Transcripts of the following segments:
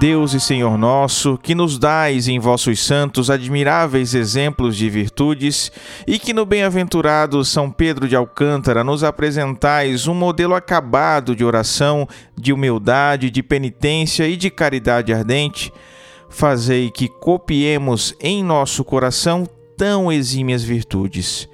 Deus e Senhor nosso, que nos dais em vossos santos admiráveis exemplos de virtudes, e que no bem-aventurado São Pedro de Alcântara nos apresentais um modelo acabado de oração, de humildade, de penitência e de caridade ardente, fazei que copiemos em nosso coração tão exímias virtudes,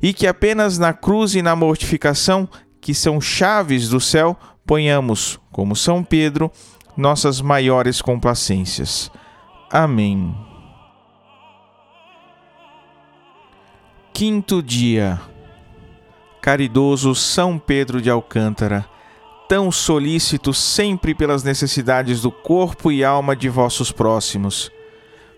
e que apenas na cruz e na mortificação, que são chaves do céu, ponhamos, como São Pedro, nossas maiores complacências. Amém. Quinto dia. Caridoso São Pedro de Alcântara, tão solícito sempre pelas necessidades do corpo e alma de vossos próximos.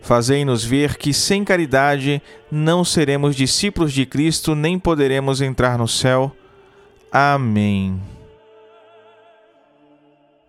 Fazei-nos ver que sem caridade não seremos discípulos de Cristo nem poderemos entrar no céu. Amém.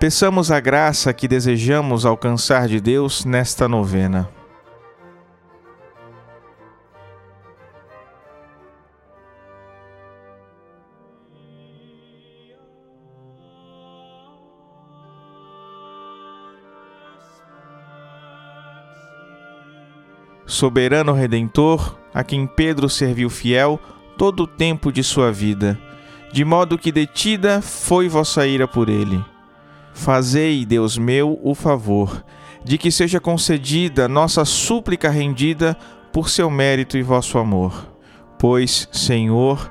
Peçamos a graça que desejamos alcançar de Deus nesta novena. Soberano Redentor, a quem Pedro serviu fiel todo o tempo de sua vida, de modo que detida foi vossa ira por ele Fazei, Deus meu, o favor de que seja concedida nossa súplica rendida por seu mérito e vosso amor. Pois, Senhor,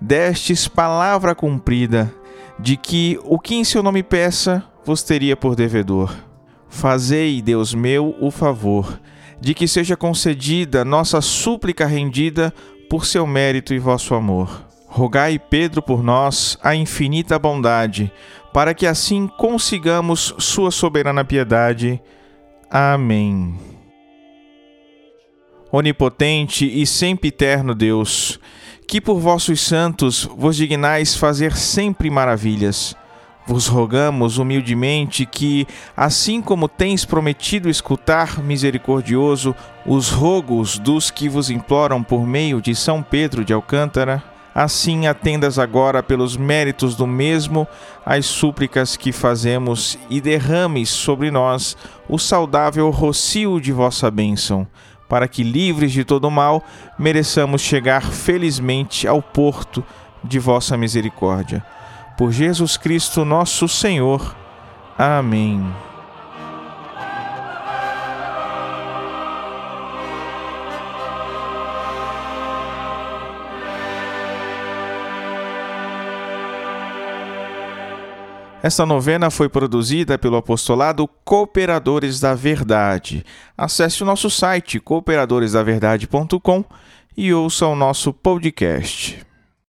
destes palavra cumprida, de que o que em seu nome peça, vos teria por devedor. Fazei, Deus meu, o favor de que seja concedida nossa súplica rendida por seu mérito e vosso amor. Rogai, Pedro, por nós a infinita bondade, para que assim consigamos Sua soberana piedade. Amém. Onipotente e sempre eterno Deus, que por vossos santos vos dignais fazer sempre maravilhas, vos rogamos humildemente que, assim como tens prometido escutar misericordioso os rogos dos que vos imploram por meio de São Pedro de Alcântara, assim atendas agora pelos méritos do mesmo as súplicas que fazemos e derrames sobre nós o saudável rocio de vossa bênção, para que, livres de todo mal, mereçamos chegar felizmente ao porto de vossa misericórdia. Por Jesus Cristo, nosso Senhor. Amém. Esta novena foi produzida pelo apostolado Cooperadores da Verdade. Acesse o nosso site cooperadoresdaverdade.com e ouça o nosso podcast.